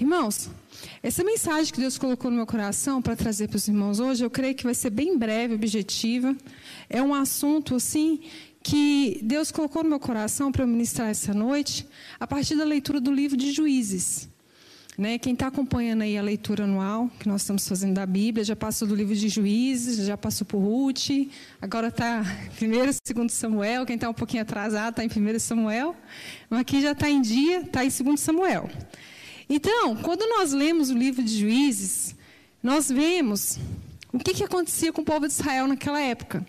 Irmãos, essa mensagem que Deus colocou no meu coração para trazer para os irmãos hoje, eu creio que vai ser bem breve, objetiva. É um assunto assim que Deus colocou no meu coração para eu ministrar essa noite, a partir da leitura do livro de Juízes. Né? Quem está acompanhando aí a leitura anual que nós estamos fazendo da Bíblia, já passou do livro de Juízes, já passou por Ruth, agora está em 1 e 2 Samuel, quem está um pouquinho atrasado está em 1 Samuel, mas aqui já está em dia, está em 2 Samuel. Então, quando nós lemos o livro de Juízes, nós vemos o que, que acontecia com o povo de Israel naquela época.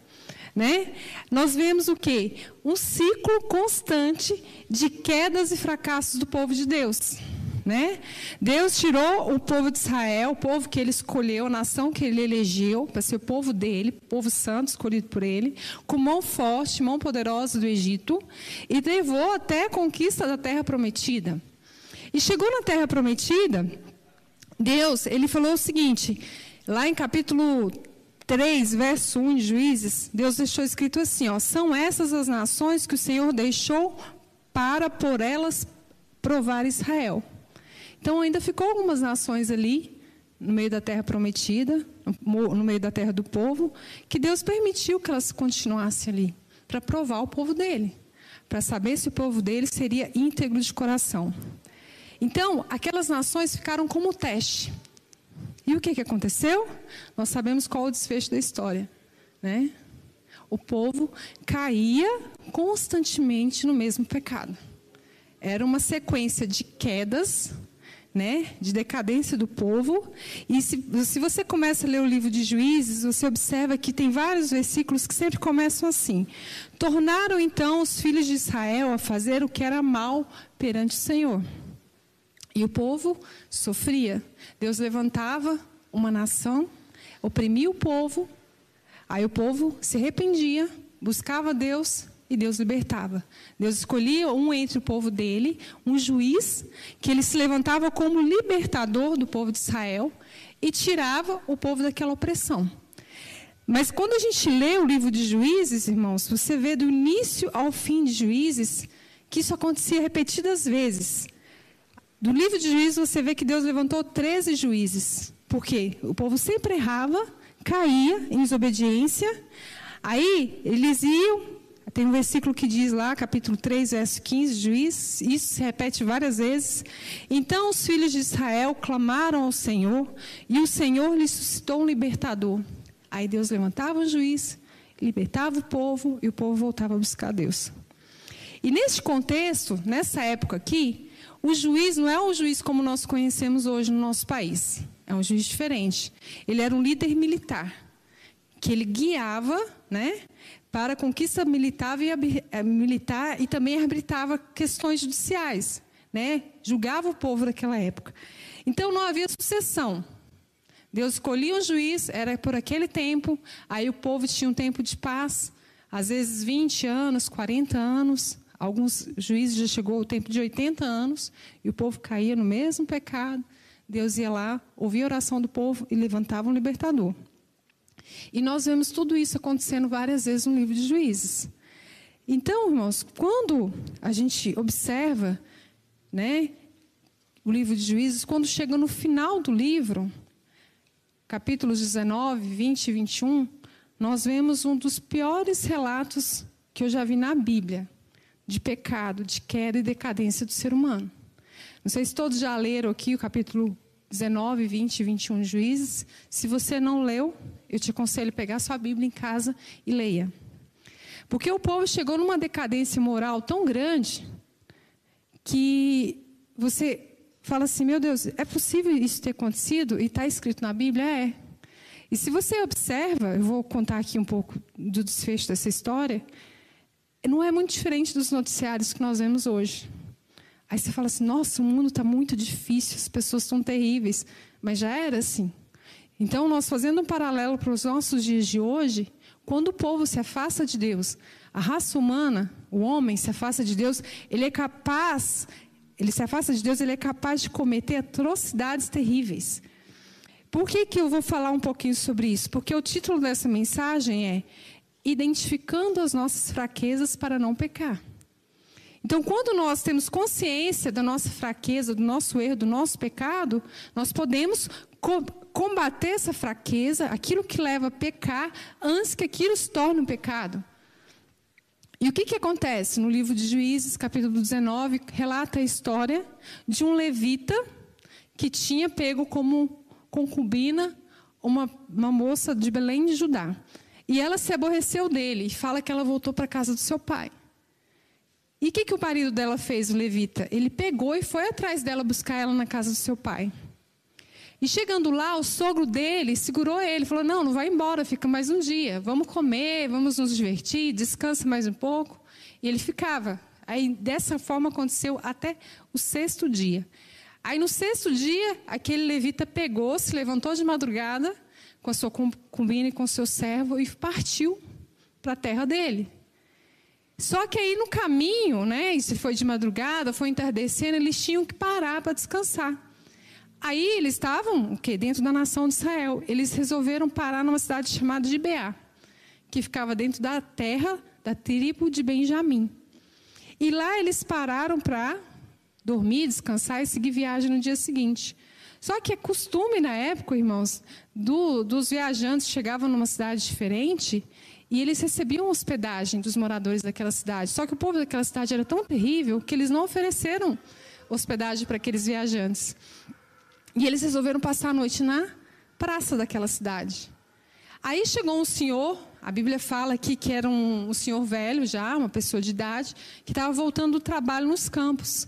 Né? Nós vemos o quê? Um ciclo constante de quedas e fracassos do povo de Deus. Né? Deus tirou o povo de Israel, o povo que ele escolheu, a nação que ele elegeu para ser o povo dele, povo santo escolhido por ele, com mão forte, mão poderosa do Egito, e levou até a conquista da terra prometida. E chegou na terra prometida, Deus, ele falou o seguinte, lá em capítulo 3, verso 1 de Juízes, Deus deixou escrito assim: ó, são essas as nações que o Senhor deixou para por elas provar Israel. Então ainda ficou algumas nações ali, no meio da terra prometida, no meio da terra do povo, que Deus permitiu que elas continuassem ali, para provar o povo dele, para saber se o povo dele seria íntegro de coração. Então, aquelas nações ficaram como teste. E o que, que aconteceu? Nós sabemos qual o desfecho da história. Né? O povo caía constantemente no mesmo pecado. Era uma sequência de quedas né, de decadência do povo. E se, se você começa a ler o livro de Juízes, você observa que tem vários versículos que sempre começam assim: Tornaram então os filhos de Israel a fazer o que era mal perante o Senhor. E o povo sofria. Deus levantava uma nação, oprimia o povo, aí o povo se arrependia, buscava Deus e Deus libertava. Deus escolhia um entre o povo dele, um juiz, que ele se levantava como libertador do povo de Israel e tirava o povo daquela opressão. Mas quando a gente lê o livro de Juízes, irmãos, você vê do início ao fim de Juízes que isso acontecia repetidas vezes. Do livro de Juízes você vê que Deus levantou 13 juízes. Por quê? O povo sempre errava, caía em desobediência. Aí eles iam tem um versículo que diz lá, capítulo 3, verso 15, juiz, isso se repete várias vezes. Então os filhos de Israel clamaram ao Senhor, e o Senhor lhes suscitou um libertador. Aí Deus levantava o juiz, libertava o povo, e o povo voltava a buscar Deus. E neste contexto, nessa época aqui, o juiz não é um juiz como nós conhecemos hoje no nosso país. É um juiz diferente. Ele era um líder militar, que ele guiava, né, para a conquista militar e, eh, militar e também arbitrava questões judiciais, né? julgava o povo daquela época. Então não havia sucessão. Deus escolhia um juiz, era por aquele tempo, aí o povo tinha um tempo de paz, às vezes 20 anos, 40 anos, alguns juízes já chegou ao tempo de 80 anos, e o povo caía no mesmo pecado. Deus ia lá, ouvia a oração do povo e levantava um libertador. E nós vemos tudo isso acontecendo várias vezes no livro de Juízes. Então, irmãos, quando a gente observa, né, o livro de Juízes, quando chega no final do livro, capítulos 19, 20 e 21, nós vemos um dos piores relatos que eu já vi na Bíblia de pecado, de queda e decadência do ser humano. Não sei se todos já leram aqui o capítulo 19, 20 e 21 de Juízes. Se você não leu, eu te aconselho pegar sua Bíblia em casa e leia. Porque o povo chegou numa decadência moral tão grande que você fala assim: meu Deus, é possível isso ter acontecido? E está escrito na Bíblia? É. E se você observa, eu vou contar aqui um pouco do desfecho dessa história, não é muito diferente dos noticiários que nós vemos hoje. Aí você fala assim: nossa, o mundo está muito difícil, as pessoas estão terríveis. Mas já era assim. Então, nós fazendo um paralelo para os nossos dias de hoje, quando o povo se afasta de Deus, a raça humana, o homem se afasta de Deus, ele é capaz, ele se afasta de Deus, ele é capaz de cometer atrocidades terríveis. Por que, que eu vou falar um pouquinho sobre isso? Porque o título dessa mensagem é Identificando as nossas fraquezas para não pecar. Então, quando nós temos consciência da nossa fraqueza, do nosso erro, do nosso pecado, nós podemos co combater essa fraqueza, aquilo que leva a pecar, antes que aquilo se torne um pecado. E o que, que acontece? No livro de Juízes, capítulo 19, relata a história de um levita que tinha pego como concubina uma, uma moça de Belém de Judá. E ela se aborreceu dele e fala que ela voltou para a casa do seu pai. E o que, que o marido dela fez, o levita? Ele pegou e foi atrás dela buscar ela na casa do seu pai. E chegando lá, o sogro dele segurou ele, falou: Não, não vai embora, fica mais um dia. Vamos comer, vamos nos divertir, descansa mais um pouco. E ele ficava. Aí, dessa forma, aconteceu até o sexto dia. Aí, no sexto dia, aquele levita pegou, se levantou de madrugada com a sua concubina e com o seu servo e partiu para a terra dele. Só que aí no caminho, né, se foi de madrugada, foi entardecendo, eles tinham que parar para descansar. Aí eles estavam, o quê? Dentro da nação de Israel. Eles resolveram parar numa cidade chamada de Beá, que ficava dentro da terra da tribo de Benjamim. E lá eles pararam para dormir, descansar e seguir viagem no dia seguinte. Só que é costume na época, irmãos, do, dos viajantes chegavam numa cidade diferente e eles recebiam hospedagem dos moradores daquela cidade. Só que o povo daquela cidade era tão terrível que eles não ofereceram hospedagem para aqueles viajantes. E eles resolveram passar a noite na praça daquela cidade. Aí chegou um senhor, a Bíblia fala aqui que era um, um senhor velho já, uma pessoa de idade, que estava voltando do trabalho nos campos.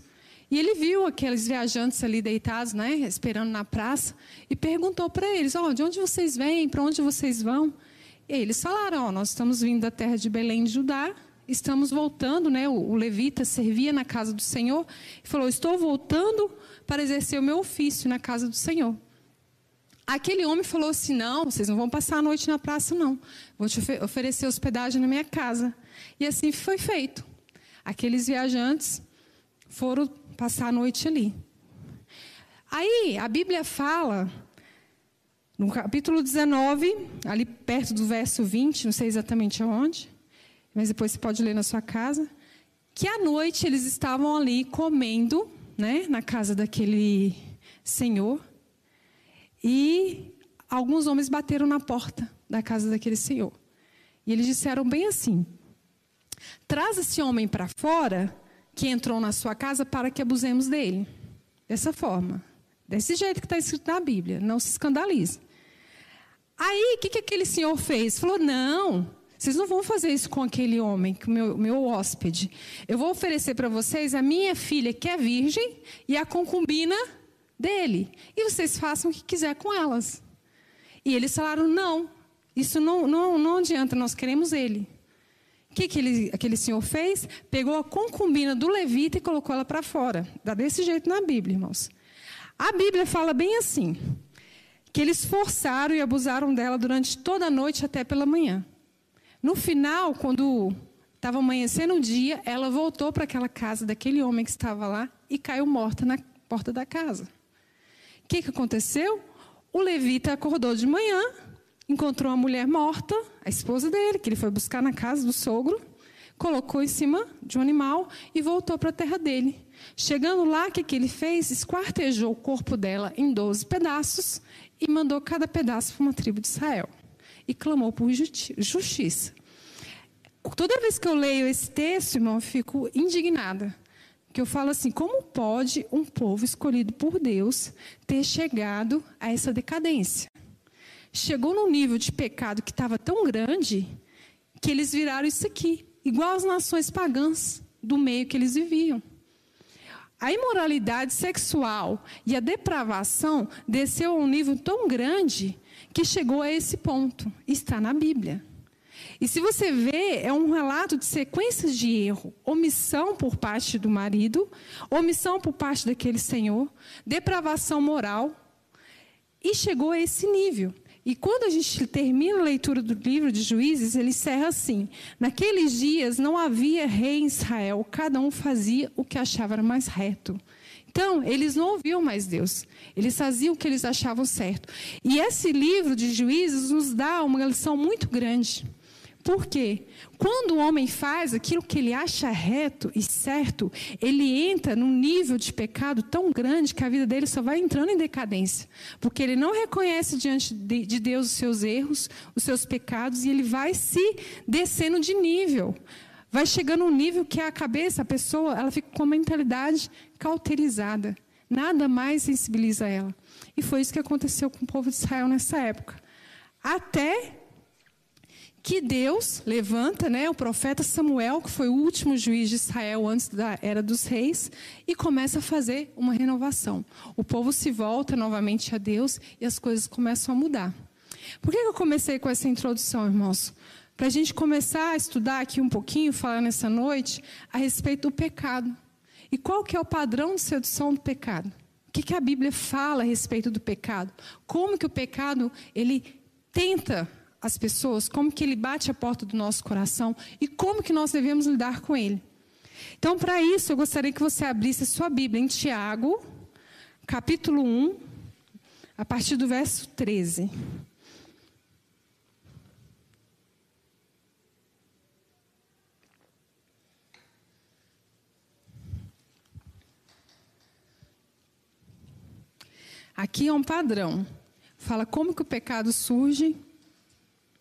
E ele viu aqueles viajantes ali deitados, né, esperando na praça, e perguntou para eles: oh, de onde vocês vêm? Para onde vocês vão? E eles falaram: oh, nós estamos vindo da terra de Belém de Judá, estamos voltando, né? O, o levita servia na casa do Senhor e falou: estou voltando para exercer o meu ofício na casa do Senhor. Aquele homem falou assim: não, vocês não vão passar a noite na praça, não. Vou te oferecer hospedagem na minha casa. E assim foi feito. Aqueles viajantes foram passar a noite ali. Aí a Bíblia fala no capítulo 19, ali perto do verso 20, não sei exatamente aonde, mas depois você pode ler na sua casa, que à noite eles estavam ali comendo, né, na casa daquele senhor, e alguns homens bateram na porta da casa daquele senhor. E eles disseram bem assim: Traz esse homem para fora que entrou na sua casa para que abusemos dele. Dessa forma. Desse jeito que está escrito na Bíblia. Não se escandalize. Aí, o que, que aquele senhor fez? Falou: não, vocês não vão fazer isso com aquele homem, com meu, meu hóspede. Eu vou oferecer para vocês a minha filha, que é virgem, e a concubina dele. E vocês façam o que quiser com elas. E eles falaram: não, isso não, não, não adianta, nós queremos ele. O que, que ele, aquele senhor fez? Pegou a concubina do levita e colocou ela para fora. Dá desse jeito na Bíblia, irmãos. A Bíblia fala bem assim: que eles forçaram e abusaram dela durante toda a noite até pela manhã. No final, quando estava amanhecendo o dia, ela voltou para aquela casa daquele homem que estava lá e caiu morta na porta da casa. O que, que aconteceu? O levita acordou de manhã, encontrou a mulher morta, a esposa dele, que ele foi buscar na casa do sogro, colocou em cima de um animal e voltou para a terra dele. Chegando lá, o que, que ele fez? Esquartejou o corpo dela em 12 pedaços e mandou cada pedaço para uma tribo de Israel. E clamou por justi justiça. Toda vez que eu leio esse texto, irmão, eu fico indignada. Que eu falo assim: como pode um povo escolhido por Deus ter chegado a essa decadência? Chegou num nível de pecado que estava tão grande que eles viraram isso aqui, igual as nações pagãs do meio que eles viviam. A imoralidade sexual e a depravação desceu a um nível tão grande que chegou a esse ponto. Está na Bíblia. E se você vê, é um relato de sequências de erro, omissão por parte do marido, omissão por parte daquele senhor, depravação moral, e chegou a esse nível. E quando a gente termina a leitura do livro de Juízes, ele encerra assim: Naqueles dias não havia rei em Israel, cada um fazia o que achava mais reto. Então, eles não ouviam mais Deus, eles faziam o que eles achavam certo. E esse livro de Juízes nos dá uma lição muito grande, Por quê? Quando o homem faz aquilo que ele acha reto e certo, ele entra num nível de pecado tão grande que a vida dele só vai entrando em decadência. Porque ele não reconhece diante de Deus os seus erros, os seus pecados, e ele vai se descendo de nível. Vai chegando um nível que a cabeça, a pessoa, ela fica com a mentalidade cauterizada. Nada mais sensibiliza ela. E foi isso que aconteceu com o povo de Israel nessa época. Até que Deus levanta né, o profeta Samuel, que foi o último juiz de Israel antes da era dos reis, e começa a fazer uma renovação. O povo se volta novamente a Deus e as coisas começam a mudar. Por que eu comecei com essa introdução, irmãos? Para a gente começar a estudar aqui um pouquinho, falar nessa noite, a respeito do pecado. E qual que é o padrão de sedução do pecado? O que, que a Bíblia fala a respeito do pecado? Como que o pecado, ele tenta as pessoas, como que ele bate a porta do nosso coração e como que nós devemos lidar com ele. Então, para isso, eu gostaria que você abrisse a sua Bíblia em Tiago, capítulo 1, a partir do verso 13. Aqui é um padrão. Fala como que o pecado surge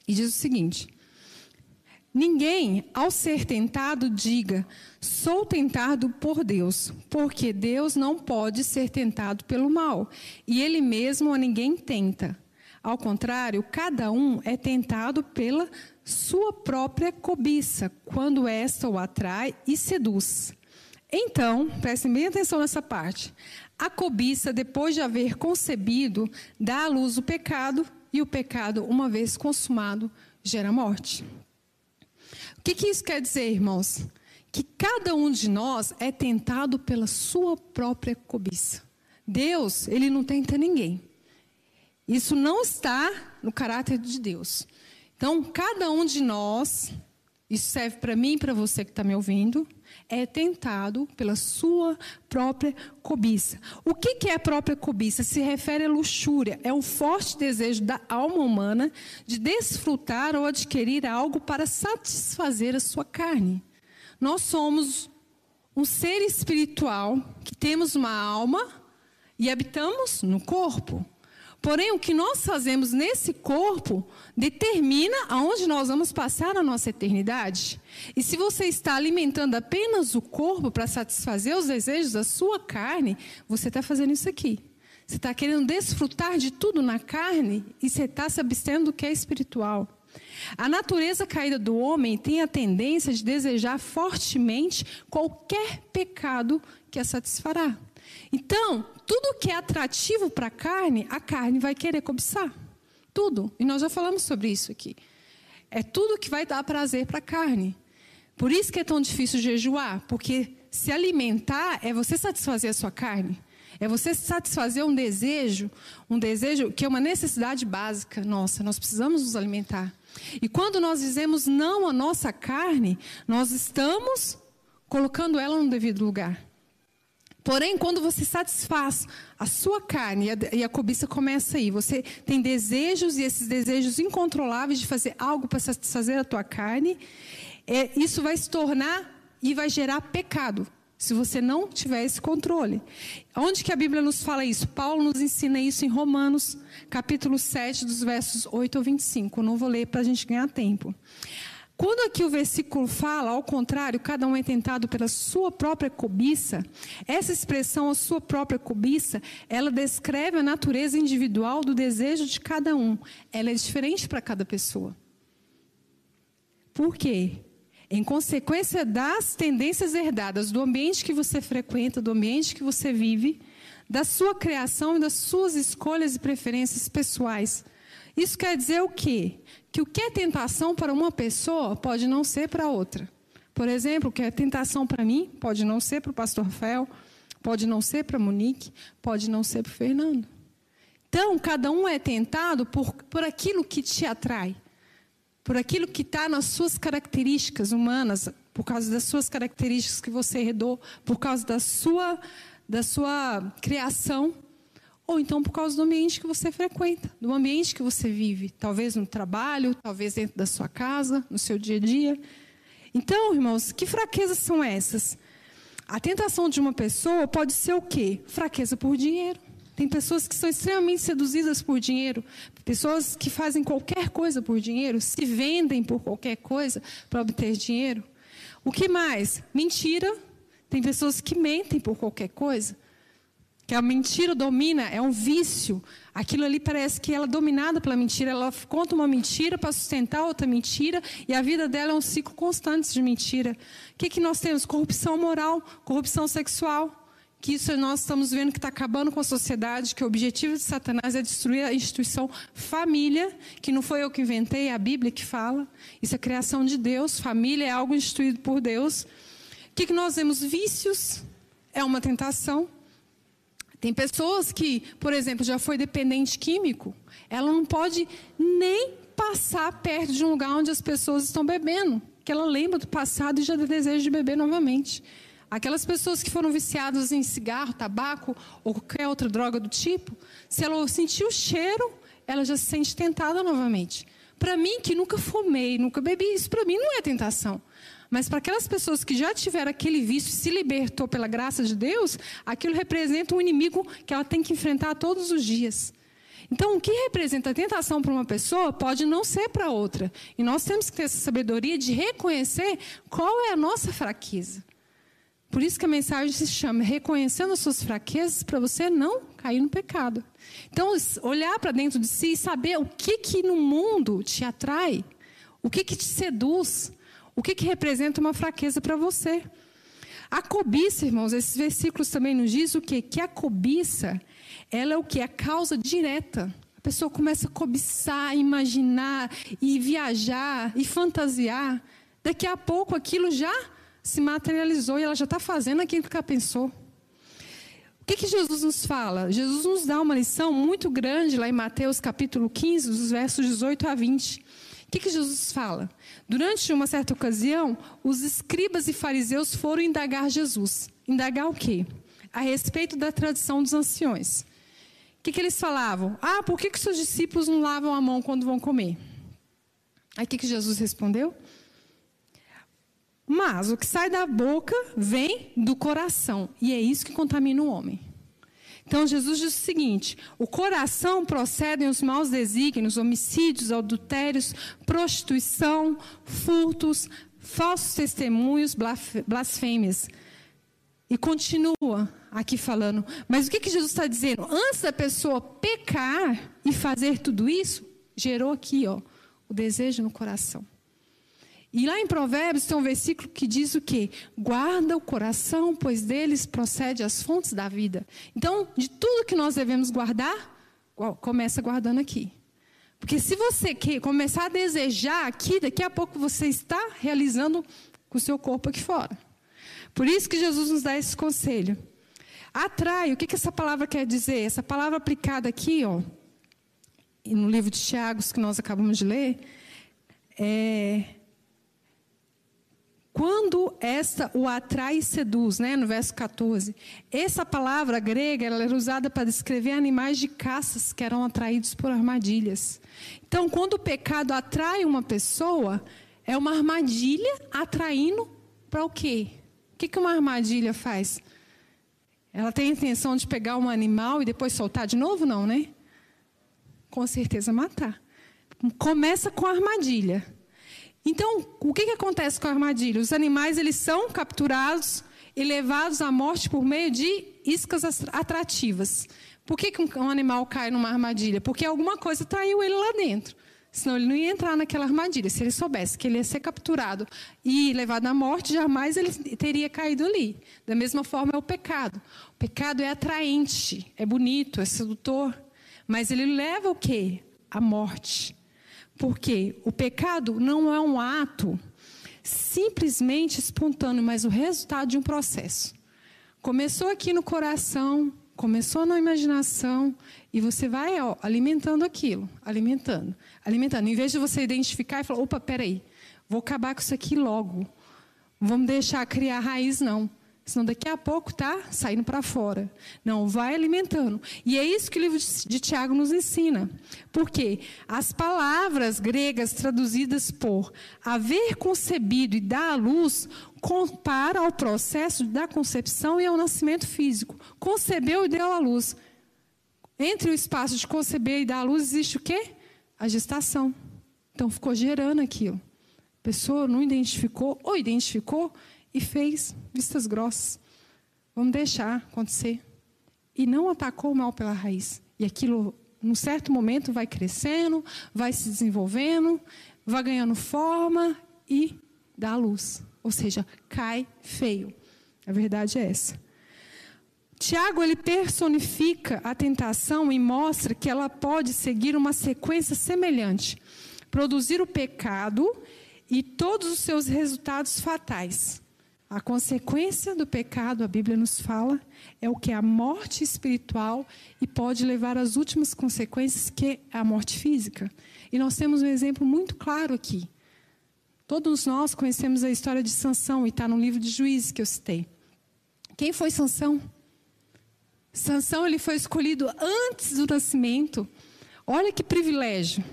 e diz o seguinte: Ninguém, ao ser tentado, diga: sou tentado por Deus, porque Deus não pode ser tentado pelo mal, e Ele mesmo a ninguém tenta. Ao contrário, cada um é tentado pela sua própria cobiça, quando esta o atrai e seduz. Então, prestem bem atenção nessa parte. A cobiça, depois de haver concebido, dá à luz o pecado, e o pecado, uma vez consumado, gera morte. O que, que isso quer dizer, irmãos? Que cada um de nós é tentado pela sua própria cobiça. Deus, ele não tenta ninguém. Isso não está no caráter de Deus. Então, cada um de nós, isso serve para mim e para você que está me ouvindo, é tentado pela sua própria cobiça. O que, que é a própria cobiça? Se refere à luxúria. É um forte desejo da alma humana de desfrutar ou adquirir algo para satisfazer a sua carne. Nós somos um ser espiritual que temos uma alma e habitamos no corpo. Porém, o que nós fazemos nesse corpo determina aonde nós vamos passar a nossa eternidade. E se você está alimentando apenas o corpo para satisfazer os desejos da sua carne, você está fazendo isso aqui. Você está querendo desfrutar de tudo na carne e você está se abstendo do que é espiritual. A natureza caída do homem tem a tendência de desejar fortemente qualquer pecado que a satisfará. Então, tudo que é atrativo para a carne, a carne vai querer cobiçar. Tudo. E nós já falamos sobre isso aqui. É tudo que vai dar prazer para a carne. Por isso que é tão difícil jejuar, porque se alimentar é você satisfazer a sua carne. É você satisfazer um desejo, um desejo que é uma necessidade básica nossa, nós precisamos nos alimentar. E quando nós dizemos não à nossa carne, nós estamos colocando ela no devido lugar. Porém, quando você satisfaz a sua carne, e a, e a, cobiça começa aí, você tem desejos e esses desejos incontroláveis de fazer algo para satisfazer a tua carne, é, isso vai se tornar e vai gerar pecado, se você não tiver esse controle. Onde que a Bíblia nos fala isso? Paulo nos ensina isso em Romanos, capítulo 7, dos versos 8 ao 25. não vou ler para a gente ganhar tempo. Quando aqui o versículo fala, ao contrário, cada um é tentado pela sua própria cobiça, essa expressão, a sua própria cobiça, ela descreve a natureza individual do desejo de cada um. Ela é diferente para cada pessoa. Por quê? Em consequência das tendências herdadas do ambiente que você frequenta, do ambiente que você vive, da sua criação e das suas escolhas e preferências pessoais. Isso quer dizer o quê? que o que é tentação para uma pessoa pode não ser para outra. Por exemplo, o que é tentação para mim pode não ser para o pastor Rafael, pode não ser para Monique, pode não ser para o Fernando. Então, cada um é tentado por, por aquilo que te atrai, por aquilo que está nas suas características humanas, por causa das suas características que você herdou, por causa da sua, da sua criação. Ou então por causa do ambiente que você frequenta, do ambiente que você vive, talvez no trabalho, talvez dentro da sua casa, no seu dia a dia. Então, irmãos, que fraquezas são essas? A tentação de uma pessoa pode ser o quê? Fraqueza por dinheiro. Tem pessoas que são extremamente seduzidas por dinheiro, pessoas que fazem qualquer coisa por dinheiro, se vendem por qualquer coisa para obter dinheiro. O que mais? Mentira. Tem pessoas que mentem por qualquer coisa que a mentira domina, é um vício. Aquilo ali parece que ela é dominada pela mentira. Ela conta uma mentira para sustentar outra mentira e a vida dela é um ciclo constante de mentira. O que, que nós temos? Corrupção moral, corrupção sexual. Que isso nós estamos vendo que está acabando com a sociedade, que o objetivo de Satanás é destruir a instituição família, que não foi eu que inventei, é a Bíblia que fala. Isso é criação de Deus, família é algo instituído por Deus. O que, que nós vemos? Vícios é uma tentação. Tem pessoas que, por exemplo, já foi dependente químico, ela não pode nem passar perto de um lugar onde as pessoas estão bebendo, que ela lembra do passado e já tem desejo de beber novamente. Aquelas pessoas que foram viciadas em cigarro, tabaco ou qualquer outra droga do tipo, se ela sentir o cheiro, ela já se sente tentada novamente. Para mim, que nunca fumei, nunca bebi, isso para mim não é tentação. Mas para aquelas pessoas que já tiveram aquele vício e se libertou pela graça de Deus, aquilo representa um inimigo que ela tem que enfrentar todos os dias. Então, o que representa a tentação para uma pessoa pode não ser para outra. E nós temos que ter essa sabedoria de reconhecer qual é a nossa fraqueza. Por isso que a mensagem se chama Reconhecendo as suas fraquezas para você não cair no pecado. Então, olhar para dentro de si e saber o que, que no mundo te atrai, o que, que te seduz, o que, que representa uma fraqueza para você? A cobiça, irmãos, esses versículos também nos diz o quê? Que a cobiça, ela é o que? A causa direta. A pessoa começa a cobiçar, imaginar e viajar e fantasiar. Daqui a pouco aquilo já se materializou e ela já está fazendo aquilo que ela pensou. O que, que Jesus nos fala? Jesus nos dá uma lição muito grande lá em Mateus capítulo 15, dos versos 18 a 20 que, que Jesus fala? Durante uma certa ocasião, os escribas e fariseus foram indagar Jesus. Indagar o quê? A respeito da tradição dos anciões. O que, que eles falavam? Ah, por que, que seus discípulos não lavam a mão quando vão comer? Aí o que, que Jesus respondeu? Mas o que sai da boca vem do coração, e é isso que contamina o homem. Então Jesus diz o seguinte: o coração procedem os maus desígnios, homicídios, adultérios, prostituição, furtos, falsos testemunhos, blasfêmias. E continua aqui falando. Mas o que, que Jesus está dizendo? Antes da pessoa pecar e fazer tudo isso, gerou aqui ó, o desejo no coração. E lá em Provérbios tem um versículo que diz o quê? Guarda o coração, pois deles procede as fontes da vida. Então, de tudo que nós devemos guardar, começa guardando aqui. Porque se você começar a desejar aqui, daqui a pouco você está realizando com o seu corpo aqui fora. Por isso que Jesus nos dá esse conselho. Atrai, o que, que essa palavra quer dizer? Essa palavra aplicada aqui, ó, no livro de Tiago, que nós acabamos de ler, é quando esta o atrai e seduz, né, no verso 14. Essa palavra grega ela era usada para descrever animais de caças que eram atraídos por armadilhas. Então, quando o pecado atrai uma pessoa, é uma armadilha atraindo para o quê? O que, que uma armadilha faz? Ela tem a intenção de pegar um animal e depois soltar de novo? Não, né? Com certeza matar. Começa com a armadilha. Então, o que, que acontece com a armadilha? Os animais eles são capturados e levados à morte por meio de iscas atrativas. Por que, que um animal cai numa armadilha? Porque alguma coisa traiu ele lá dentro. Senão ele não ia entrar naquela armadilha. Se ele soubesse que ele ia ser capturado e levado à morte, jamais ele teria caído ali. Da mesma forma é o pecado. O pecado é atraente, é bonito, é sedutor, mas ele leva o quê? A morte. Porque o pecado não é um ato simplesmente espontâneo, mas o resultado de um processo. Começou aqui no coração, começou na imaginação, e você vai ó, alimentando aquilo, alimentando, alimentando. Em vez de você identificar e falar, opa, peraí, vou acabar com isso aqui logo. Vamos deixar criar raiz, não. Senão daqui a pouco está saindo para fora. Não, vai alimentando. E é isso que o livro de Tiago nos ensina. Porque as palavras gregas traduzidas por haver concebido e dar à luz compara ao processo da concepção e ao nascimento físico. Concebeu e deu à luz. Entre o espaço de conceber e dar à luz existe o quê? A gestação. Então ficou gerando aquilo. A pessoa não identificou, ou identificou, e fez vistas grossas. Vamos deixar acontecer. E não atacou o mal pela raiz. E aquilo, num certo momento, vai crescendo, vai se desenvolvendo, vai ganhando forma e dá luz. Ou seja, cai feio. A verdade é essa. Tiago ele personifica a tentação e mostra que ela pode seguir uma sequência semelhante, produzir o pecado e todos os seus resultados fatais. A consequência do pecado, a Bíblia nos fala, é o que é a morte espiritual e pode levar às últimas consequências, que é a morte física. E nós temos um exemplo muito claro aqui. Todos nós conhecemos a história de Sansão e está no livro de Juízes que eu citei. Quem foi Sansão? Sansão ele foi escolhido antes do nascimento. Olha que privilégio.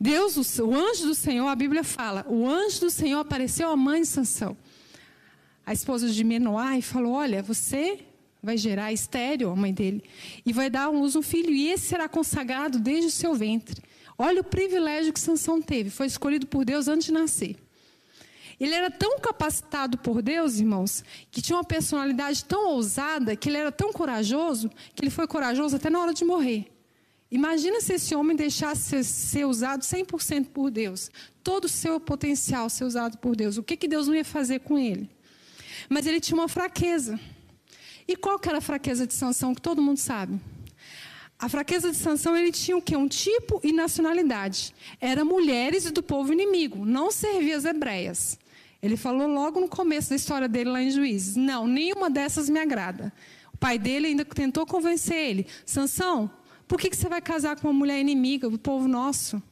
Deus, o anjo do Senhor, a Bíblia fala, o anjo do Senhor apareceu à mãe de Sansão a esposa de Menoá e falou: Olha, você vai gerar estéreo, a mãe dele, e vai dar à luz um filho, e esse será consagrado desde o seu ventre. Olha o privilégio que Sansão teve, foi escolhido por Deus antes de nascer. Ele era tão capacitado por Deus, irmãos, que tinha uma personalidade tão ousada, que ele era tão corajoso, que ele foi corajoso até na hora de morrer. Imagina se esse homem deixasse ser, usado 100% por Deus, todo o seu potencial ser usado por Deus. O que, que Deus não ia fazer com ele? Mas ele tinha uma fraqueza. E qual que era a fraqueza de Sansão, que todo mundo sabe? A fraqueza de Sansão, ele tinha o quê? Um tipo e nacionalidade. Era mulheres do povo inimigo, não servia as hebreias. Ele falou logo no começo da história dele lá em Juízes: Não, nenhuma dessas me agrada. O pai dele ainda tentou convencer ele: Sansão, por que, que você vai casar com uma mulher inimiga do povo nosso?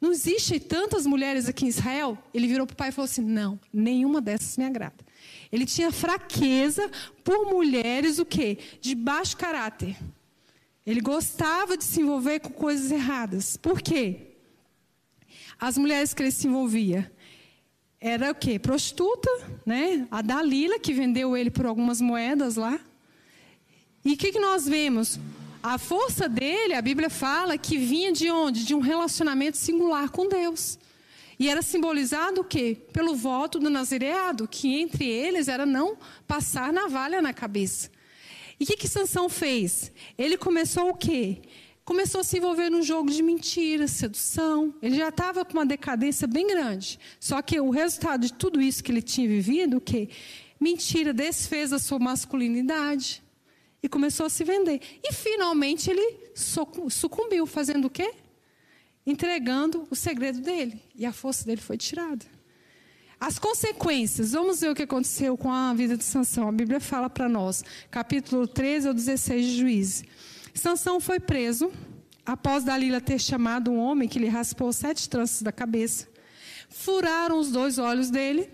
Não existem tantas mulheres aqui em Israel? Ele virou para o pai e falou assim: Não, nenhuma dessas me agrada. Ele tinha fraqueza por mulheres o quê? De baixo caráter. Ele gostava de se envolver com coisas erradas. Por quê? As mulheres que ele se envolvia era o quê? Prostituta, né? A Dalila que vendeu ele por algumas moedas lá. E o que, que nós vemos? A força dele, a Bíblia fala que vinha de onde? De um relacionamento singular com Deus. E era simbolizado o quê? Pelo voto do nazireado, que entre eles era não passar navalha na cabeça. E o que, que Sansão fez? Ele começou o quê? Começou a se envolver num jogo de mentira, sedução. Ele já estava com uma decadência bem grande. Só que o resultado de tudo isso que ele tinha vivido, o quê? Mentira desfez a sua masculinidade e começou a se vender. E finalmente ele sucumbiu, fazendo o quê? Entregando o segredo dele. E a força dele foi tirada. As consequências, vamos ver o que aconteceu com a vida de Sansão. A Bíblia fala para nós, capítulo 13 ao 16 de Juízes. Sansão foi preso após Dalila ter chamado um homem que lhe raspou sete tranças da cabeça. Furaram os dois olhos dele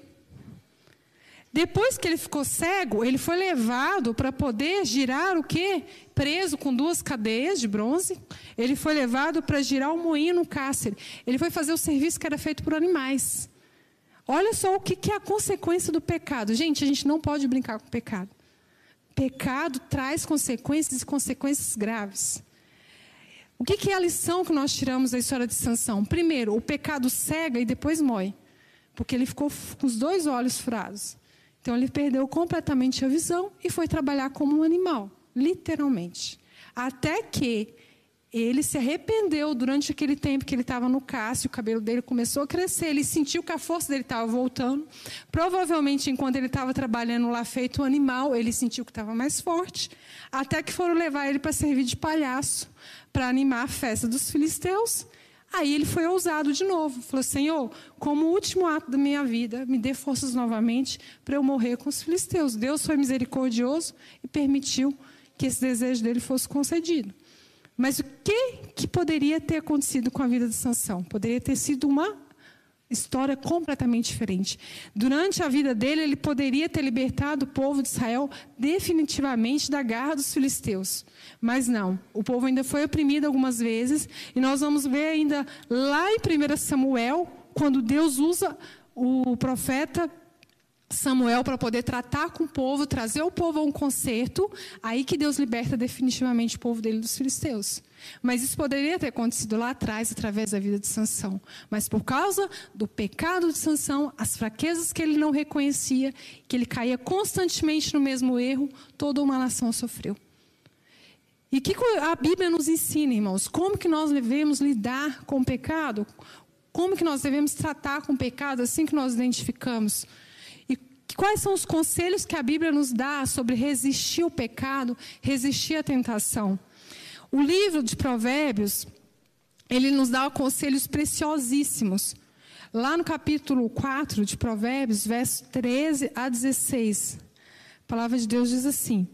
depois que ele ficou cego, ele foi levado para poder girar o quê? Preso com duas cadeias de bronze. Ele foi levado para girar um moinho no cárcere. Ele foi fazer o serviço que era feito por animais. Olha só o que, é a consequência do pecado. Gente, a gente não pode brincar com o pecado. Pecado traz consequências e consequências graves. O que, é a lição que nós tiramos da história de Sansão? Primeiro, o pecado cega e depois mói. Porque ele ficou com os dois olhos furados. Então ele perdeu completamente a visão e foi trabalhar como um animal, literalmente. Até que ele se arrependeu durante aquele tempo que ele estava no cássio, o cabelo dele começou a crescer, ele sentiu que a força dele estava voltando. Provavelmente, enquanto ele estava trabalhando lá feito um animal, ele sentiu que estava mais forte. Até que foram levar ele para servir de palhaço, para animar a festa dos filisteus. Aí ele foi ousado de novo. Falou: Senhor, como último ato da minha vida, me dê forças novamente para eu morrer com os filisteus. Deus foi misericordioso e permitiu que esse desejo dele fosse concedido. Mas o que, que poderia ter acontecido com a vida de Sansão? Poderia ter sido uma história completamente diferente. Durante a vida dele, ele poderia ter libertado o povo de Israel definitivamente da garra dos filisteus. Mas não, o povo ainda foi oprimido algumas vezes, e nós vamos ver ainda lá em 1 Samuel, quando Deus usa o profeta Samuel para poder tratar com o povo, trazer o povo a um conserto, aí que Deus liberta definitivamente o povo dele dos filisteus. Mas isso poderia ter acontecido lá atrás, através da vida de Sansão. Mas por causa do pecado de Sansão, as fraquezas que ele não reconhecia, que ele caía constantemente no mesmo erro, toda uma nação sofreu. E que a Bíblia nos ensina, irmãos? Como que nós devemos lidar com o pecado? Como que nós devemos tratar com o pecado assim que nós identificamos? Quais são os conselhos que a Bíblia nos dá sobre resistir ao pecado, resistir à tentação? O livro de Provérbios, ele nos dá conselhos preciosíssimos. Lá no capítulo 4 de Provérbios, verso 13 a 16, a palavra de Deus diz assim: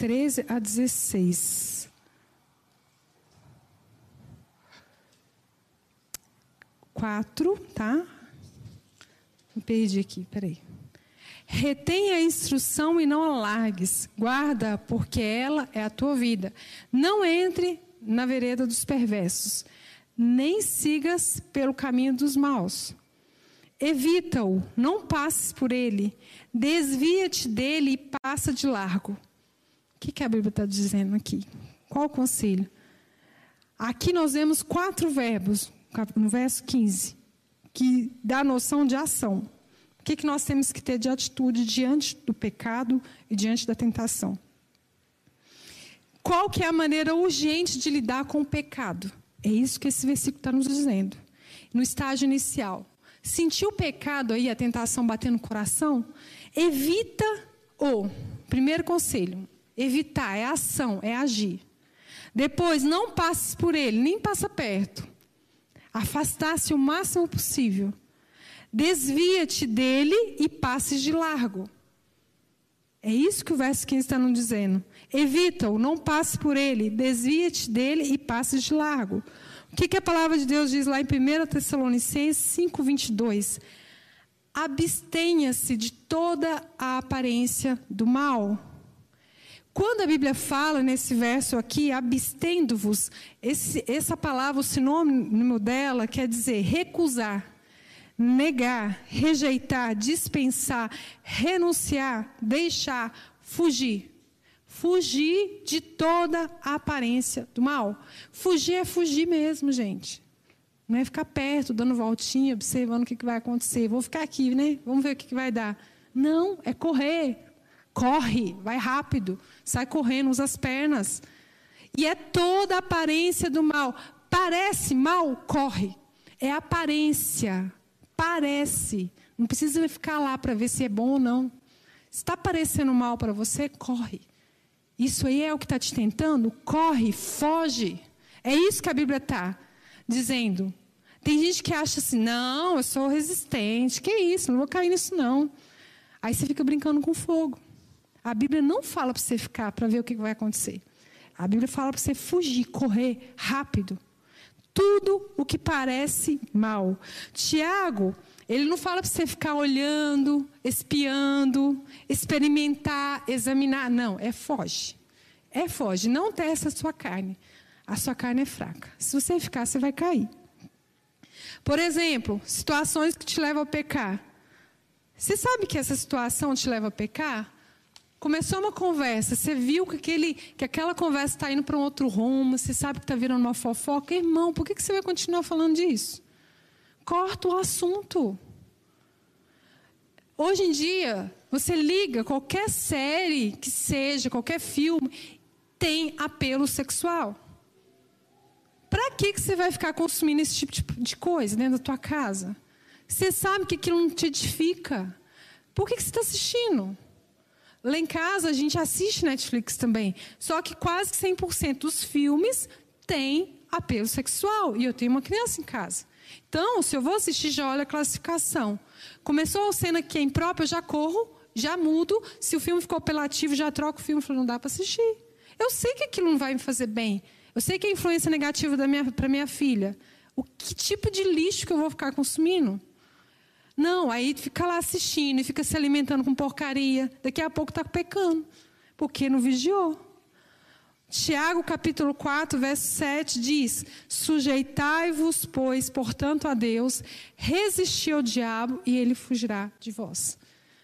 Treze a dezesseis. 4, tá? Me perdi aqui, peraí. Retenha a instrução e não a largues. Guarda, porque ela é a tua vida. Não entre na vereda dos perversos, nem sigas pelo caminho dos maus. Evita-o, não passes por ele. Desvia-te dele e passa de largo. O que, que a Bíblia está dizendo aqui? Qual o conselho? Aqui nós vemos quatro verbos no verso 15, que dá a noção de ação. O que, que nós temos que ter de atitude diante do pecado e diante da tentação? Qual que é a maneira urgente de lidar com o pecado? É isso que esse versículo está nos dizendo. No estágio inicial. Sentiu o pecado aí, a tentação batendo no coração? Evita o. Primeiro conselho: evitar, é ação, é agir. Depois, não passe por ele, nem passa perto. Afastar-se o máximo possível. Desvia-te dele e passes de largo. É isso que o verso 15 está nos dizendo. Evita-o, não passe por ele, desvia-te dele e passes de largo. O que, que, a palavra de Deus diz lá em 1 Tessalonicenses 5, 22? Abstenha-se de toda a aparência do mal. Quando a Bíblia fala nesse verso aqui, abstendo-vos, essa palavra, o sinônimo dela quer dizer recusar, negar, rejeitar, dispensar, renunciar, deixar, fugir. Fugir de toda a aparência do mal. Fugir é fugir mesmo, gente. Não é ficar perto, dando voltinha, observando o que vai acontecer. Vou ficar aqui, né? Vamos ver o que vai dar. Não, é correr, Corre, vai rápido, sai correndo, usa as pernas. E é toda a aparência do mal. Parece mal, corre. É aparência. Parece. Não precisa ficar lá para ver se é bom ou não. Está parecendo mal para você, corre. Isso aí é o que está te tentando? Corre, foge. É isso que a Bíblia está dizendo. Tem gente que acha assim, não, eu sou resistente. Que isso, não vou cair nisso não. Aí você fica brincando com fogo. A Bíblia não fala para você ficar para ver o que vai acontecer. A Bíblia fala para você fugir, correr rápido. Tudo o que parece mal. Tiago, ele não fala para você ficar olhando, espiando, experimentar, examinar. Não, é foge. É foge. Não testa a sua carne. A sua carne é fraca. Se você ficar, você vai cair. Por exemplo, situações que te levam a pecar. Você sabe que essa situação te leva a pecar? Começou uma conversa, você viu que, aquele, que aquela conversa está indo para um outro rumo, você sabe que está virando uma fofoca. Irmão, por que, que você vai continuar falando disso? Corta o assunto. Hoje em dia, você liga qualquer série que seja, qualquer filme, tem apelo sexual. Para que, que você vai ficar consumindo esse tipo de coisa dentro da tua casa? Você sabe que aquilo não te edifica. Por que, que você está assistindo? Lá em casa a gente assiste Netflix também. Só que quase 100% dos filmes têm apelo sexual. E eu tenho uma criança em casa. Então, se eu vou assistir, já olha a classificação. Começou a cena que é imprópria, eu já corro, já mudo. Se o filme ficou apelativo, já troco o filme. Falo, não dá para assistir. Eu sei que aquilo não vai me fazer bem. Eu sei que é influência negativa para minha filha. O que tipo de lixo que eu vou ficar consumindo? Não, aí fica lá assistindo e fica se alimentando com porcaria. Daqui a pouco está pecando, porque não vigiou. Tiago capítulo 4, verso 7 diz: Sujeitai-vos, pois, portanto, a Deus, resisti ao diabo e ele fugirá de vós.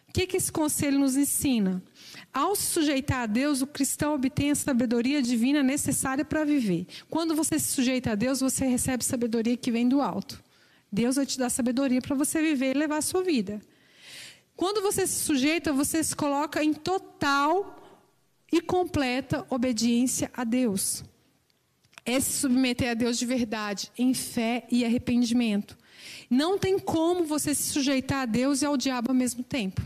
O que, que esse conselho nos ensina? Ao se sujeitar a Deus, o cristão obtém a sabedoria divina necessária para viver. Quando você se sujeita a Deus, você recebe sabedoria que vem do alto. Deus vai te dar sabedoria para você viver e levar a sua vida. Quando você se sujeita, você se coloca em total e completa obediência a Deus. É se submeter a Deus de verdade, em fé e arrependimento. Não tem como você se sujeitar a Deus e ao diabo ao mesmo tempo.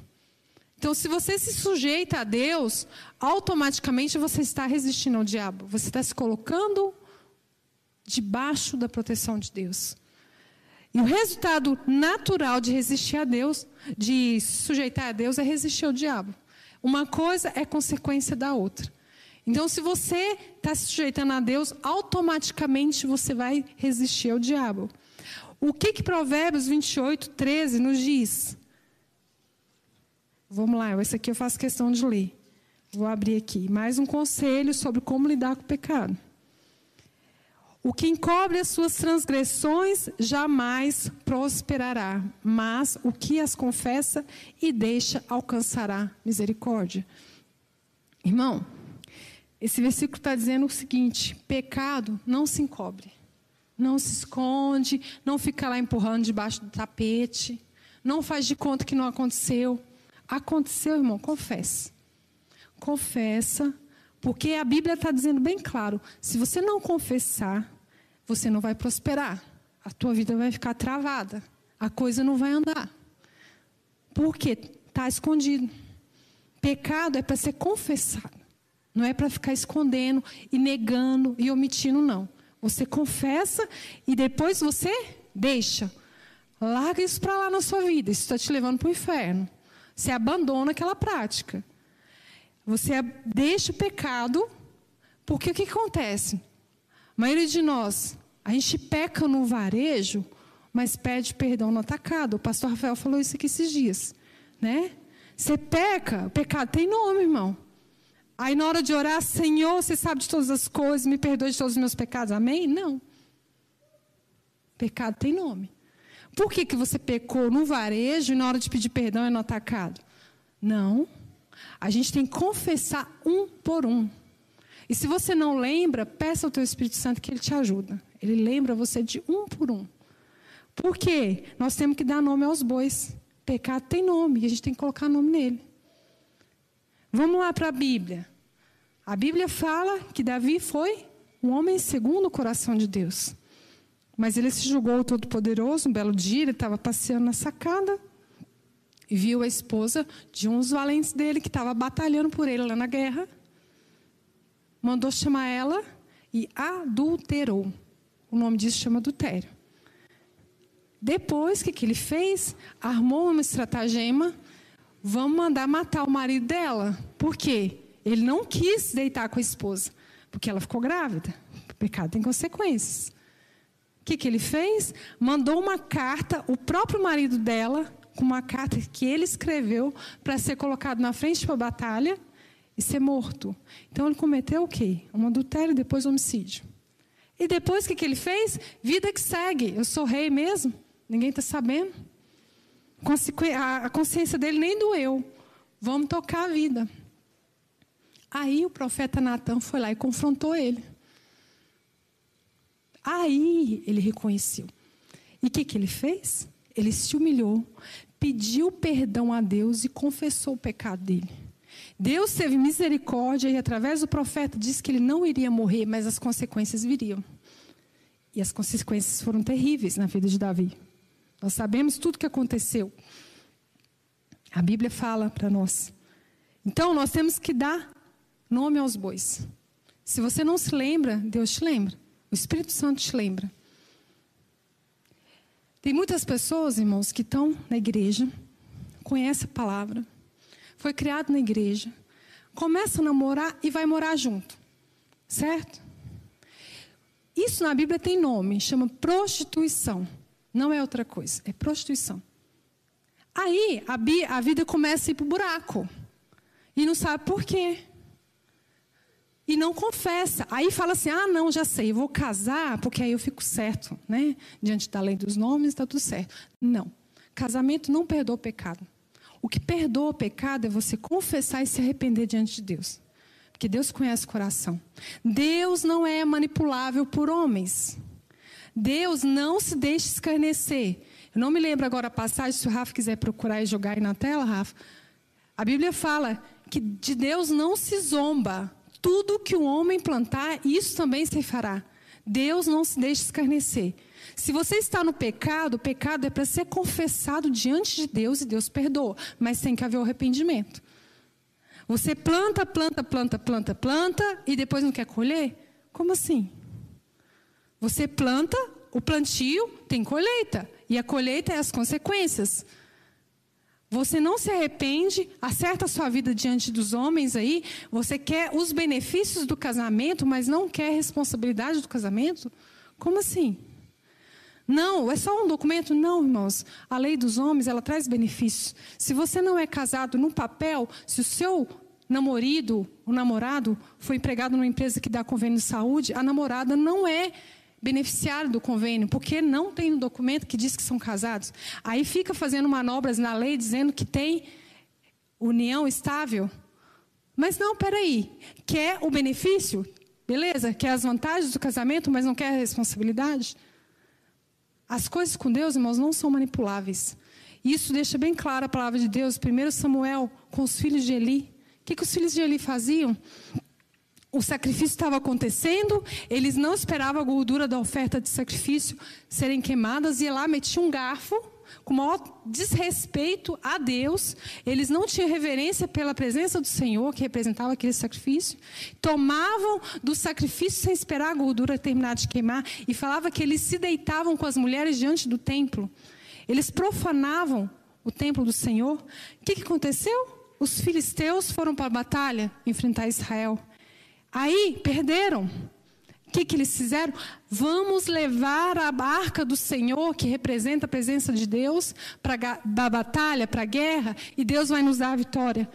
Então, se você se sujeita a Deus, automaticamente você está resistindo ao diabo. Você está se colocando debaixo da proteção de Deus. E o resultado natural de resistir a Deus, de se sujeitar a Deus, é resistir ao diabo. Uma coisa é consequência da outra. Então, se você está se sujeitando a Deus, automaticamente você vai resistir ao diabo. O que, que Provérbios 28, 13 nos diz? Vamos lá, esse aqui eu faço questão de ler. Vou abrir aqui. Mais um conselho sobre como lidar com o pecado. O que encobre as suas transgressões jamais prosperará, mas o que as confessa e deixa alcançará misericórdia. Irmão, esse versículo está dizendo o seguinte: pecado não se encobre, não se esconde, não fica lá empurrando debaixo do tapete, não faz de conta que não aconteceu. Aconteceu, irmão, confessa. Confessa, porque a Bíblia está dizendo bem claro: se você não confessar, você não vai prosperar. A tua vida vai ficar travada. A coisa não vai andar. Por quê? Está escondido. Pecado é para ser confessado. Não é para ficar escondendo e negando e omitindo, não. Você confessa e depois você deixa. Larga isso para lá na sua vida. Isso está te levando para o inferno. Você abandona aquela prática. Você deixa o pecado, porque o que acontece? A maioria de nós, a gente peca no varejo, mas pede perdão no atacado. O pastor Rafael falou isso aqui esses dias, né? Você peca, o pecado tem nome, irmão. Aí na hora de orar, Senhor, você sabe de todas as coisas, me perdoe de todos os meus pecados, amém? Não. Pecado tem nome. Por que, que você pecou no varejo e na hora de pedir perdão é no atacado? Não. A gente tem que confessar um por um. E se você não lembra, peça ao teu Espírito Santo que ele te ajuda. Ele lembra você de um por um. Por quê? Nós temos que dar nome aos bois. Pecado tem nome e a gente tem que colocar nome nele. Vamos lá para a Bíblia. A Bíblia fala que Davi foi um homem segundo o coração de Deus. Mas ele se julgou todo-poderoso. Um belo dia, ele estava passeando na sacada e viu a esposa de um dos valentes dele que estava batalhando por ele lá na guerra. Mandou chamar ela e adulterou. O nome disso chama adultério. Depois, o que, que ele fez? Armou uma estratagema. Vamos mandar matar o marido dela. Por quê? Ele não quis deitar com a esposa, porque ela ficou grávida. O pecado tem consequências. O que, que ele fez? Mandou uma carta, o próprio marido dela, com uma carta que ele escreveu para ser colocado na frente para a batalha e ser morto. Então ele cometeu o quê? Um adultério depois homicídio. E depois o que, que ele fez? Vida que segue. Eu sou rei mesmo. Ninguém está sabendo. A consciência dele nem doeu. Vamos tocar a vida. Aí o profeta Natan foi lá e confrontou ele. Aí ele reconheceu. E o que, que ele fez? Ele se humilhou, pediu perdão a Deus e confessou o pecado dele. Deus teve misericórdia e, através do profeta, disse que ele não iria morrer, mas as consequências viriam. E as consequências foram terríveis na vida de Davi. Nós sabemos tudo o que aconteceu. A Bíblia fala para nós. Então, nós temos que dar nome aos bois. Se você não se lembra, Deus te lembra. O Espírito Santo te lembra. Tem muitas pessoas, irmãos, que estão na igreja, conhecem a palavra, foi criado na igreja, começa a namorar e vai morar junto. Certo? Isso na Bíblia tem nome, chama prostituição. Não é outra coisa, é prostituição. Aí a, a vida começa a ir para o buraco. E não sabe por quê. E não confessa. Aí fala assim: ah, não, já sei, eu vou casar, porque aí eu fico certo, né? Diante da lei dos nomes, está tudo certo. Não. Casamento não perdoa o pecado. O que perdoa o pecado é você confessar e se arrepender diante de Deus. Porque Deus conhece o coração. Deus não é manipulável por homens. Deus não se deixa escarnecer. Eu não me lembro agora a passagem, se o Rafa quiser procurar e jogar aí na tela, Rafa. A Bíblia fala que de Deus não se zomba. Tudo que o homem plantar, isso também se fará. Deus não se deixa escarnecer. Se você está no pecado, o pecado é para ser confessado diante de Deus e Deus perdoa, mas tem que haver o arrependimento. Você planta, planta, planta, planta, planta e depois não quer colher? Como assim? Você planta, o plantio tem colheita e a colheita é as consequências. Você não se arrepende, acerta a sua vida diante dos homens aí, você quer os benefícios do casamento, mas não quer a responsabilidade do casamento? Como assim? Não, é só um documento? Não, irmãos. A lei dos homens, ela traz benefícios. Se você não é casado no papel, se o seu namorado, o namorado, foi empregado numa empresa que dá convênio de saúde, a namorada não é beneficiário do convênio, porque não tem um documento que diz que são casados. Aí fica fazendo manobras na lei dizendo que tem união estável. Mas não, peraí. Quer o benefício? Beleza? Quer as vantagens do casamento, mas não quer a responsabilidade? As coisas com Deus, irmãos, não são manipuláveis. Isso deixa bem claro a palavra de Deus. 1 Samuel, com os filhos de Eli. O que, que os filhos de Eli faziam? O sacrifício estava acontecendo, eles não esperavam a gordura da oferta de sacrifício serem queimadas, e lá metiam um garfo, com maior desrespeito a Deus, eles não tinham reverência pela presença do Senhor, que representava aquele sacrifício, tomavam do sacrifício sem esperar a gordura terminar de queimar, e falava que eles se deitavam com as mulheres diante do templo, eles profanavam o templo do Senhor. O que, que aconteceu? Os filisteus foram para a batalha enfrentar Israel. Aí perderam. O que, que eles fizeram? Vamos levar a barca do Senhor, que representa a presença de Deus, para a batalha, para a guerra, e Deus vai nos dar a vitória.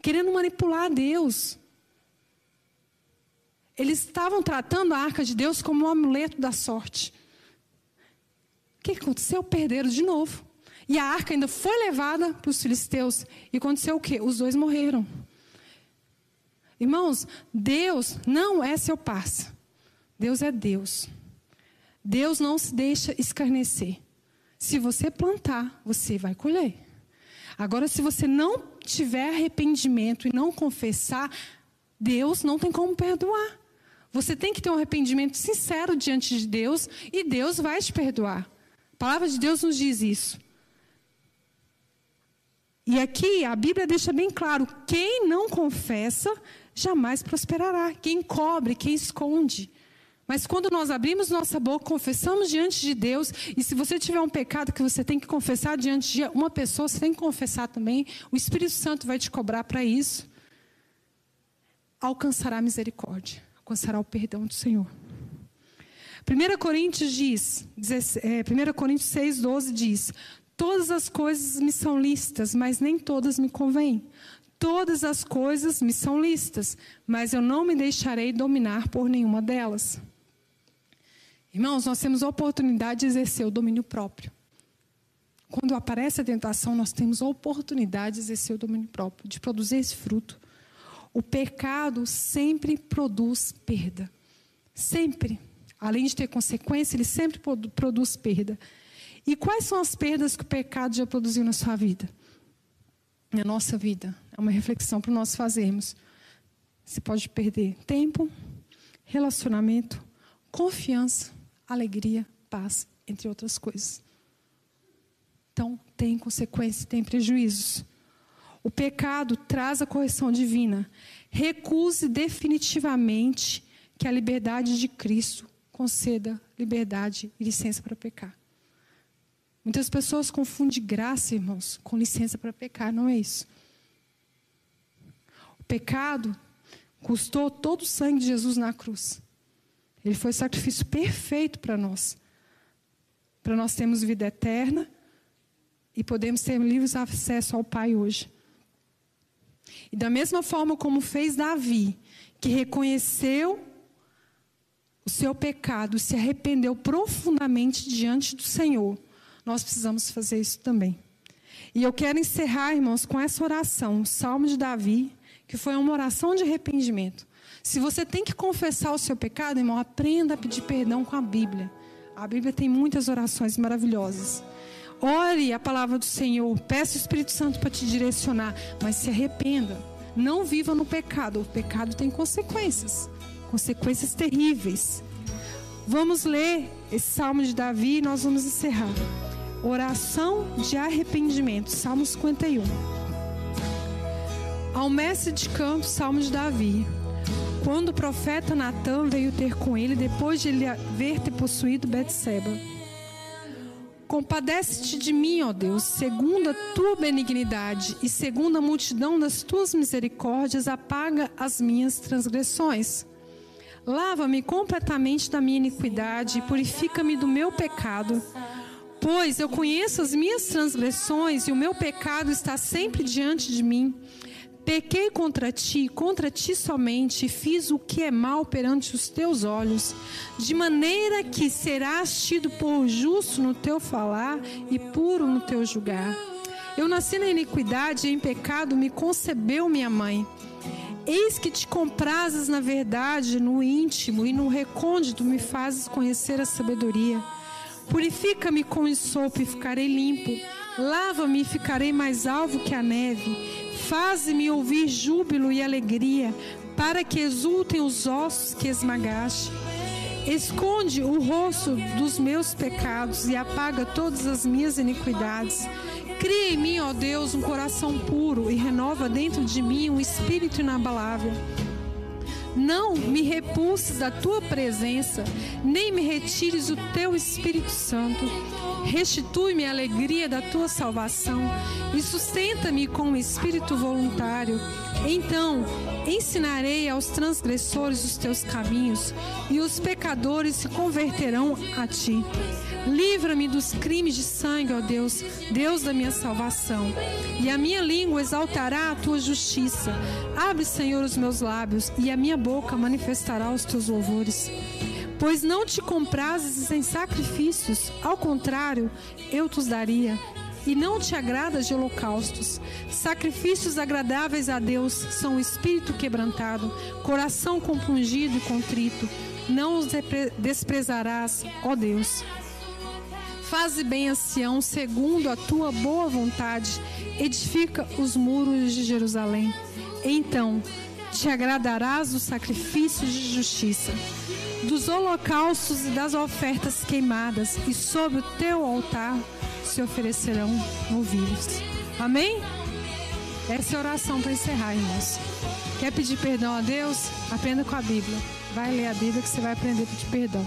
Querendo manipular Deus. Eles estavam tratando a arca de Deus como um amuleto da sorte. O que aconteceu? Perderam de novo. E a arca ainda foi levada para os filisteus. E aconteceu o quê? Os dois morreram. Irmãos, Deus não é seu parça. Deus é Deus. Deus não se deixa escarnecer. Se você plantar, você vai colher. Agora, se você não tiver arrependimento e não confessar, Deus não tem como perdoar. Você tem que ter um arrependimento sincero diante de Deus e Deus vai te perdoar. A palavra de Deus nos diz isso. E aqui a Bíblia deixa bem claro: quem não confessa jamais prosperará. Quem cobre, quem esconde. Mas quando nós abrimos nossa boca, confessamos diante de Deus, e se você tiver um pecado que você tem que confessar diante de uma pessoa, você tem que confessar também, o Espírito Santo vai te cobrar para isso. Alcançará a misericórdia, alcançará o perdão do Senhor. 1 Coríntios diz, 1 Coríntios 6, 12 diz: Todas as coisas me são listas, mas nem todas me convêm. Todas as coisas me são listas, mas eu não me deixarei dominar por nenhuma delas. Irmãos, nós temos a oportunidade de exercer o domínio próprio. Quando aparece a tentação, nós temos a oportunidade de exercer o domínio próprio, de produzir esse fruto. O pecado sempre produz perda. Sempre. Além de ter consequência, ele sempre produz perda. E quais são as perdas que o pecado já produziu na sua vida? Na nossa vida. É uma reflexão para nós fazermos. Você pode perder tempo, relacionamento, confiança, alegria, paz, entre outras coisas. Então, tem consequências, tem prejuízos. O pecado traz a correção divina. Recuse definitivamente que a liberdade de Cristo conceda liberdade e licença para pecar. Muitas pessoas confundem graça, irmãos, com licença para pecar, não é isso. pecado custou todo o sangue de Jesus na cruz. Ele foi o sacrifício perfeito para nós. Para nós termos vida eterna e podemos ter livres acesso ao Pai hoje. E da mesma forma como fez Davi, que reconheceu o seu pecado, se arrependeu profundamente diante do Senhor, nós precisamos fazer isso também. E eu quero encerrar, irmãos, com essa oração, o Salmo de Davi, que foi uma oração de arrependimento. Se você tem que confessar o seu pecado, irmão, aprenda a pedir perdão com a Bíblia. A Bíblia tem muitas orações maravilhosas. Ore a palavra do Senhor, peça o Espírito Santo para te direcionar, mas se arrependa. Não viva no pecado. O pecado tem consequências, consequências terríveis. Vamos ler esse salmo de Davi e nós vamos encerrar. Oração de arrependimento, Salmo 51. Ao mestre de canto, Salmo de Davi. Quando o profeta Natan veio ter com ele depois de ele haver ter possuído Betseba. Compadece-te de mim, ó Deus, segundo a tua benignidade e segundo a multidão das tuas misericórdias, apaga as minhas transgressões. Lava-me completamente da minha iniquidade e purifica-me do meu pecado. Pois eu conheço as minhas transgressões e o meu pecado está sempre diante de mim. Pequei contra ti, contra ti somente, fiz o que é mal perante os teus olhos, de maneira que serás tido por justo no teu falar e puro no teu julgar. Eu nasci na iniquidade e em pecado me concebeu minha mãe. Eis que te comprases na verdade, no íntimo e no recôndito me fazes conhecer a sabedoria. Purifica-me com sopo e ficarei limpo. Lava-me e ficarei mais alvo que a neve Faze-me ouvir júbilo e alegria, para que exultem os ossos que esmagaste. Esconde o rosto dos meus pecados e apaga todas as minhas iniquidades. Cria em mim, ó Deus, um coração puro e renova dentro de mim um espírito inabalável. Não me repulses da tua presença, nem me retires o teu Espírito Santo. Restitui-me a alegria da tua salvação e sustenta-me com um espírito voluntário. Então ensinarei aos transgressores os teus caminhos e os pecadores se converterão a ti. Livra-me dos crimes de sangue, ó Deus, Deus da minha salvação. E a minha língua exaltará a tua justiça. Abre, Senhor, os meus lábios, e a minha boca manifestará os teus louvores. Pois não te comprases em sacrifícios, ao contrário, eu te daria. E não te agrada de holocaustos. Sacrifícios agradáveis a Deus são o espírito quebrantado, coração compungido e contrito. Não os desprezarás, ó Deus. Faze bem a Sião segundo a tua boa vontade, edifica os muros de Jerusalém. Então te agradarás dos sacrifícios de justiça dos holocaustos e das ofertas queimadas, e sobre o teu altar se oferecerão novilhos. Amém? Essa é a oração para encerrar, irmãos. Quer pedir perdão a Deus? Aprenda com a Bíblia. Vai ler a Bíblia que você vai aprender a pedir perdão.